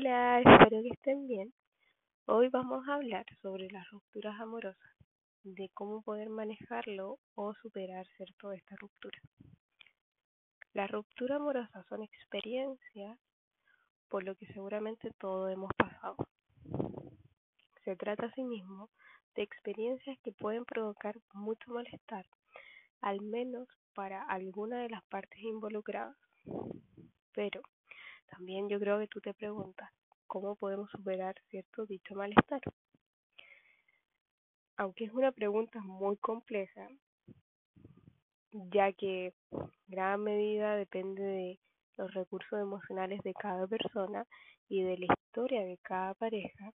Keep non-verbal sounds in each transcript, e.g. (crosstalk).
Hola, espero que estén bien. Hoy vamos a hablar sobre las rupturas amorosas, de cómo poder manejarlo o superar cierto esta ruptura. Las rupturas amorosas son experiencias por lo que seguramente todos hemos pasado. Se trata asimismo de experiencias que pueden provocar mucho malestar, al menos para alguna de las partes involucradas. Pero también yo creo que tú te preguntas, ¿cómo podemos superar cierto dicho malestar? Aunque es una pregunta muy compleja, ya que gran medida depende de los recursos emocionales de cada persona y de la historia de cada pareja,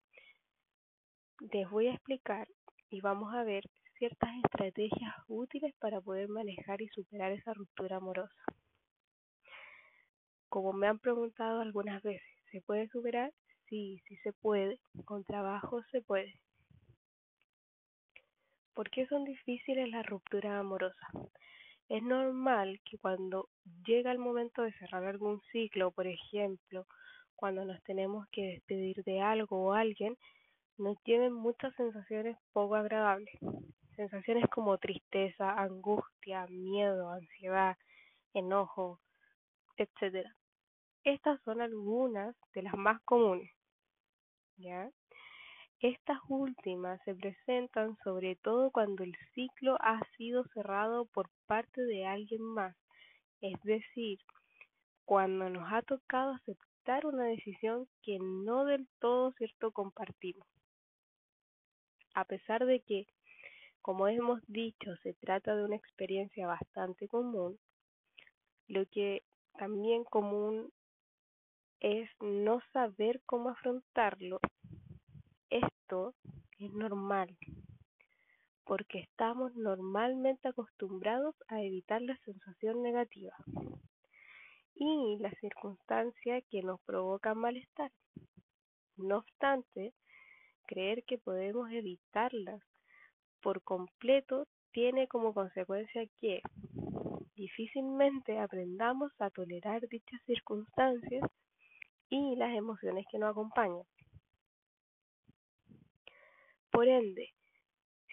les voy a explicar y vamos a ver ciertas estrategias útiles para poder manejar y superar esa ruptura amorosa. Como me han preguntado algunas veces, ¿se puede superar? Sí, sí se puede. Con trabajo se puede. ¿Por qué son difíciles las rupturas amorosas? Es normal que cuando llega el momento de cerrar algún ciclo, por ejemplo, cuando nos tenemos que despedir de algo o alguien, nos lleven muchas sensaciones poco agradables. Sensaciones como tristeza, angustia, miedo, ansiedad, enojo, etc. Estas son algunas de las más comunes. ¿ya? Estas últimas se presentan sobre todo cuando el ciclo ha sido cerrado por parte de alguien más, es decir, cuando nos ha tocado aceptar una decisión que no del todo cierto compartimos. A pesar de que, como hemos dicho, se trata de una experiencia bastante común, lo que también común es no saber cómo afrontarlo. Esto es normal, porque estamos normalmente acostumbrados a evitar la sensación negativa y la circunstancia que nos provoca malestar. No obstante, creer que podemos evitarlas por completo tiene como consecuencia que difícilmente aprendamos a tolerar dichas circunstancias y las emociones que nos acompañan. Por ende,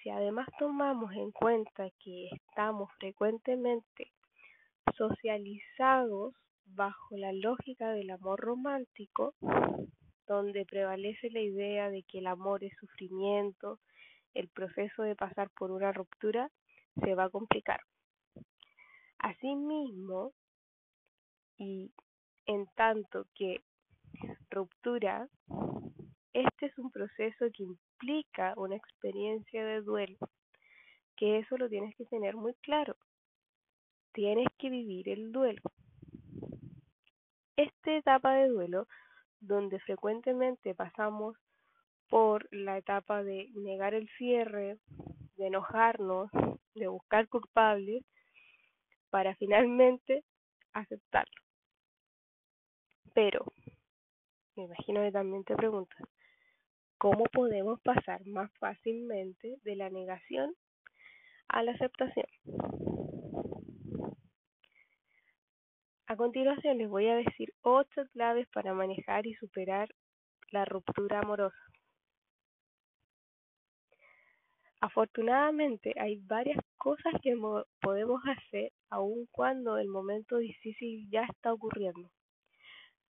si además tomamos en cuenta que estamos frecuentemente socializados bajo la lógica del amor romántico, donde prevalece la idea de que el amor es sufrimiento, el proceso de pasar por una ruptura se va a complicar. Asimismo, y en tanto que ruptura, este es un proceso que implica una experiencia de duelo, que eso lo tienes que tener muy claro. Tienes que vivir el duelo. Esta etapa de duelo, donde frecuentemente pasamos por la etapa de negar el cierre, de enojarnos, de buscar culpables, para finalmente aceptarlo. Pero me imagino que también te preguntas, ¿cómo podemos pasar más fácilmente de la negación a la aceptación? A continuación les voy a decir ocho claves para manejar y superar la ruptura amorosa. Afortunadamente hay varias cosas que podemos hacer aun cuando el momento difícil ya está ocurriendo.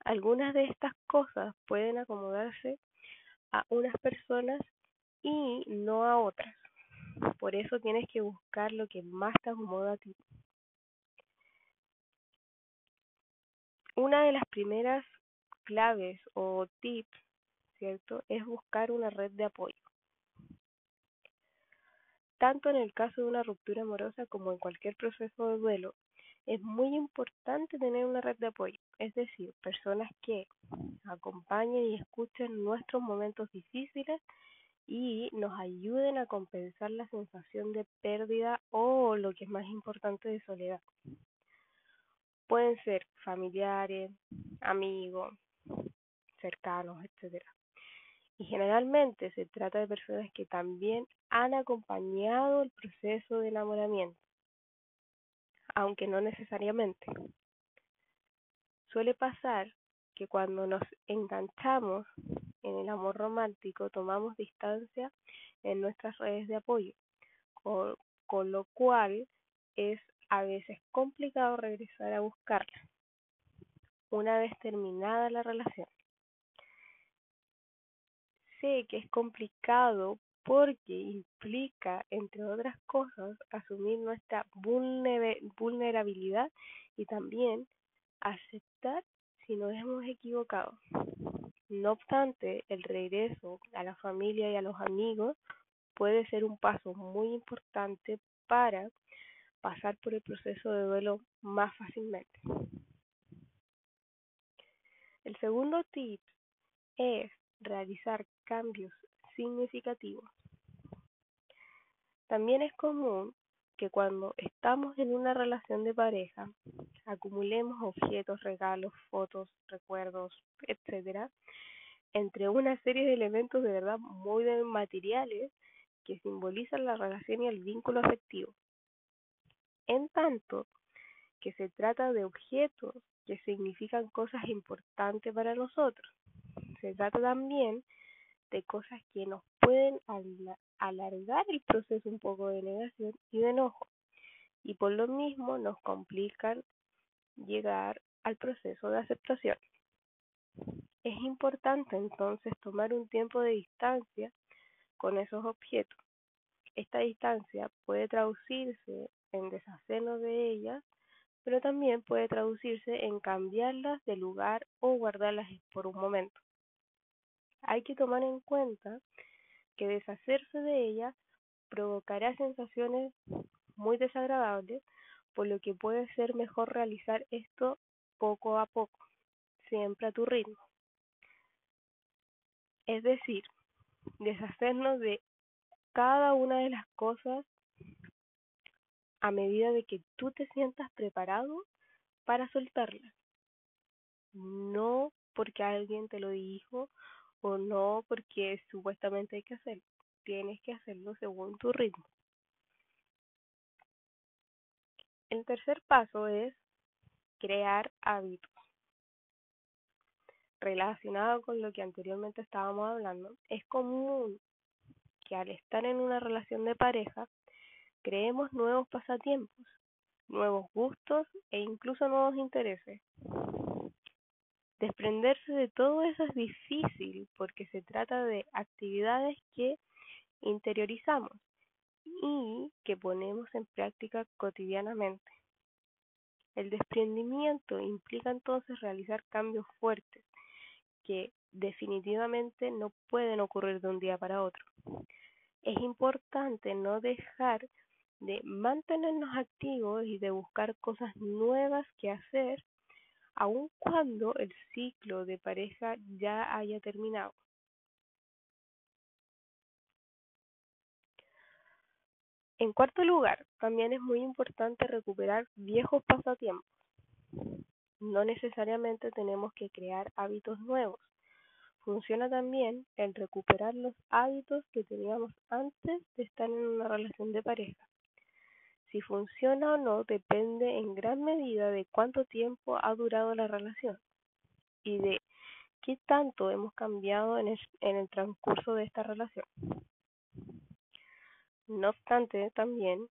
Algunas de estas cosas pueden acomodarse a unas personas y no a otras. Por eso tienes que buscar lo que más te acomoda a ti. Una de las primeras claves o tips, ¿cierto? Es buscar una red de apoyo. Tanto en el caso de una ruptura amorosa como en cualquier proceso de duelo, es muy importante tener una red de apoyo, es decir, personas que acompañen y escuchen nuestros momentos difíciles y nos ayuden a compensar la sensación de pérdida o lo que es más importante de soledad. Pueden ser familiares, amigos, cercanos, etcétera. Y generalmente se trata de personas que también han acompañado el proceso de enamoramiento aunque no necesariamente. Suele pasar que cuando nos enganchamos en el amor romántico tomamos distancia en nuestras redes de apoyo, con, con lo cual es a veces complicado regresar a buscarla una vez terminada la relación. Sé que es complicado porque implica, entre otras cosas, asumir nuestra vulnerabilidad y también aceptar si nos hemos equivocado. No obstante, el regreso a la familia y a los amigos puede ser un paso muy importante para pasar por el proceso de duelo más fácilmente. El segundo tip es realizar cambios significativos. También es común que cuando estamos en una relación de pareja acumulemos objetos, regalos, fotos, recuerdos, etcétera, entre una serie de elementos de verdad muy materiales que simbolizan la relación y el vínculo afectivo. En tanto que se trata de objetos que significan cosas importantes para nosotros. Se trata también de cosas que nos pueden alargar el proceso un poco de negación y de enojo y por lo mismo nos complican llegar al proceso de aceptación. Es importante entonces tomar un tiempo de distancia con esos objetos. Esta distancia puede traducirse en deshacernos de ellas, pero también puede traducirse en cambiarlas de lugar o guardarlas por un momento. Hay que tomar en cuenta que deshacerse de ellas provocará sensaciones muy desagradables, por lo que puede ser mejor realizar esto poco a poco, siempre a tu ritmo. Es decir, deshacernos de cada una de las cosas a medida de que tú te sientas preparado para soltarlas. No porque alguien te lo dijo o no porque supuestamente hay que hacerlo. Tienes que hacerlo según tu ritmo. El tercer paso es crear hábitos. Relacionado con lo que anteriormente estábamos hablando, es común que al estar en una relación de pareja creemos nuevos pasatiempos, nuevos gustos e incluso nuevos intereses. Desprenderse de todo eso es difícil porque se trata de actividades que interiorizamos y que ponemos en práctica cotidianamente. El desprendimiento implica entonces realizar cambios fuertes que definitivamente no pueden ocurrir de un día para otro. Es importante no dejar de mantenernos activos y de buscar cosas nuevas que hacer, aun cuando el ciclo de pareja ya haya terminado. En cuarto lugar, también es muy importante recuperar viejos pasatiempos. No necesariamente tenemos que crear hábitos nuevos. Funciona también el recuperar los hábitos que teníamos antes de estar en una relación de pareja. Si funciona o no depende en gran medida de cuánto tiempo ha durado la relación y de qué tanto hemos cambiado en el, transcurso de esta relación. No obstante, también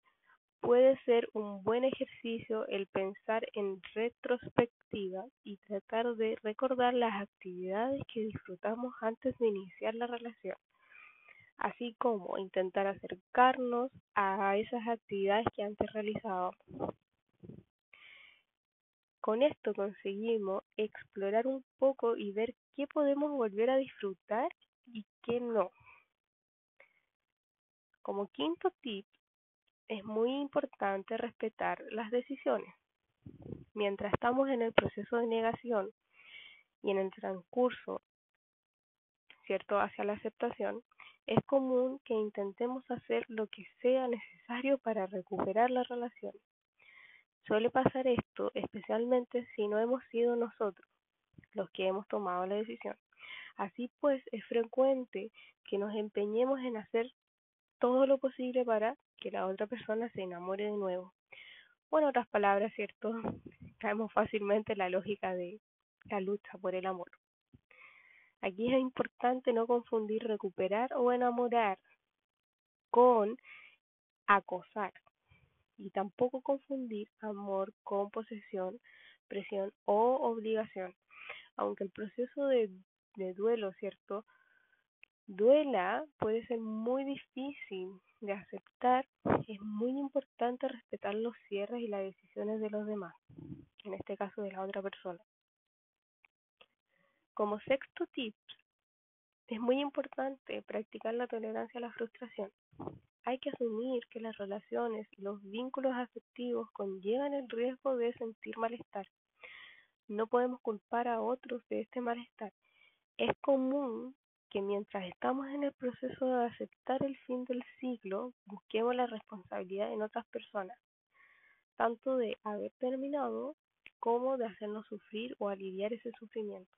puede ser un buen ejercicio el pensar en retrospectiva y tratar de recordar las actividades que disfrutamos antes de iniciar la relación así como intentar acercarnos a esas actividades que antes realizábamos. Con esto conseguimos explorar un poco y ver qué podemos volver a disfrutar y qué no. Como quinto tip, es muy importante respetar las decisiones. Mientras estamos en el proceso de negación y en el transcurso, ¿cierto?, hacia la aceptación, es común que intentemos hacer lo que sea necesario para recuperar la relación. Suele pasar esto especialmente si no hemos sido nosotros los que hemos tomado la decisión. Así pues, es frecuente que nos empeñemos en hacer todo lo posible para que la otra persona se enamore de nuevo. O en otras palabras, ¿cierto? (laughs) Caemos fácilmente en la lógica de la lucha por el amor. Aquí es importante no confundir recuperar o enamorar con acosar y tampoco confundir amor con posesión, presión o obligación. Aunque el proceso de, duelo, ¿cierto? Duela puede ser muy difícil de aceptar, es muy importante respetar los cierres y las decisiones de los demás, en este caso de la otra persona. Como sexto tip, es muy importante practicar la tolerancia a la frustración. Hay que asumir que las relaciones y los vínculos afectivos conllevan el riesgo de sentir malestar. No podemos culpar a otros de este malestar. Es común que mientras estamos en el proceso de aceptar el fin del ciclo, busquemos la responsabilidad en otras personas, tanto de haber terminado como de hacernos sufrir o aliviar ese sufrimiento.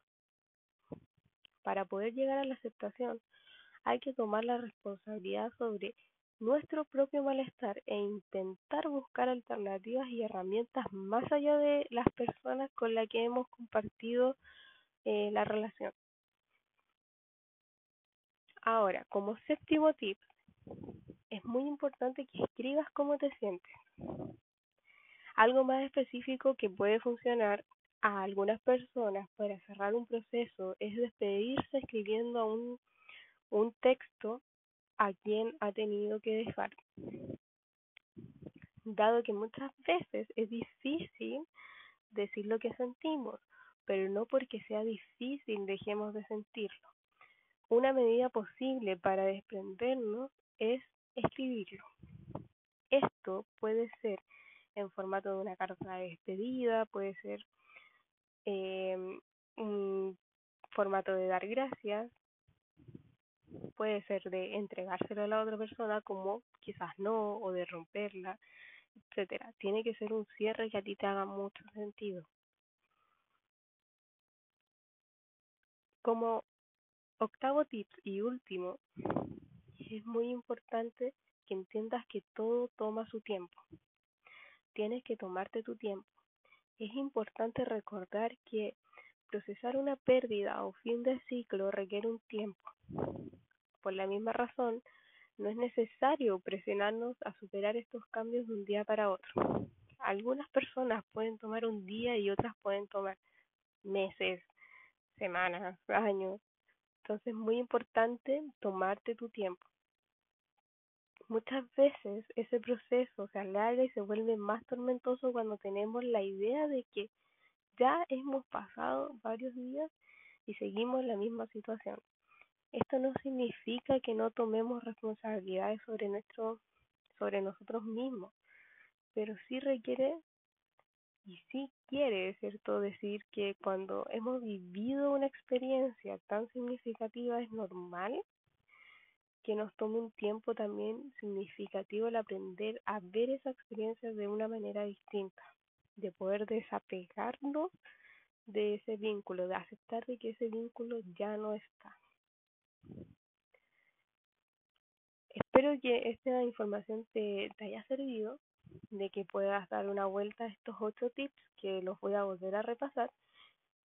Para poder llegar a la aceptación, hay que tomar la responsabilidad sobre nuestro propio malestar e intentar buscar alternativas y herramientas más allá de las personas con las que hemos compartido eh, la relación. Ahora, como séptimo tip, es muy importante que escribas cómo te sientes. Algo más específico que puede funcionar a algunas personas para cerrar un proceso es despedirse escribiendo un, un texto a quien ha tenido que dejar. Dado que muchas veces es difícil decir lo que sentimos, pero no porque sea difícil dejemos de sentirlo. Una medida posible para desprendernos es escribirlo. Esto puede ser en formato de una carta de despedida, puede ser eh, un formato de dar gracias, puede ser de entregárselo a la otra persona como quizás no, o de romperla, etcétera. Tiene que ser un cierre que a ti te haga mucho sentido. Como Octavo tip y último, es muy importante que entiendas que todo toma su tiempo. Tienes que tomarte tu tiempo. Es importante recordar que procesar una pérdida o fin de ciclo requiere un tiempo. Por la misma razón, no es necesario presionarnos a superar estos cambios de un día para otro. Algunas personas pueden tomar un día y otras pueden tomar meses, semanas, años. Entonces es muy importante tomarte tu tiempo. Muchas veces ese proceso se alarga y se vuelve más tormentoso cuando tenemos la idea de que ya hemos pasado varios días y seguimos en la misma situación. Esto no significa que no tomemos responsabilidades sobre nuestro, sobre nosotros mismos, pero sí requiere y sí quiere, ¿cierto?, decir que cuando hemos vivido una experiencia tan significativa es normal que nos tome un tiempo también significativo el aprender a ver esa experiencia de una manera distinta, de poder desapegarnos de ese vínculo, de aceptar de que ese vínculo ya no está. Espero que esta información te, te haya servido de que puedas dar una vuelta a estos ocho tips que los voy a volver a repasar.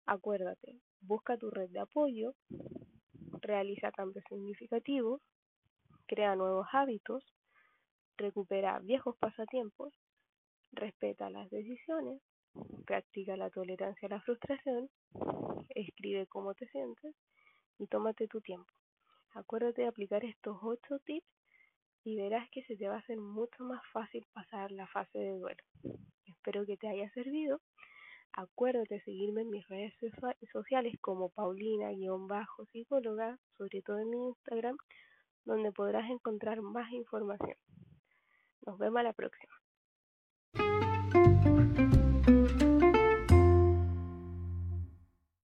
Acuérdate, busca tu red de apoyo, realiza cambios significativos, crea nuevos hábitos, recupera viejos pasatiempos, respeta las decisiones, practica la tolerancia a la frustración, escribe cómo te sientes y tómate tu tiempo. Acuérdate de aplicar estos ocho tips y verás que se te va a hacer mucho más fácil pasar la fase de duelo. Espero que te haya servido. Acuérdate de seguirme en mis redes sociales como Paulina-psicóloga, sobre todo en mi Instagram, donde podrás encontrar más información. Nos vemos a la próxima.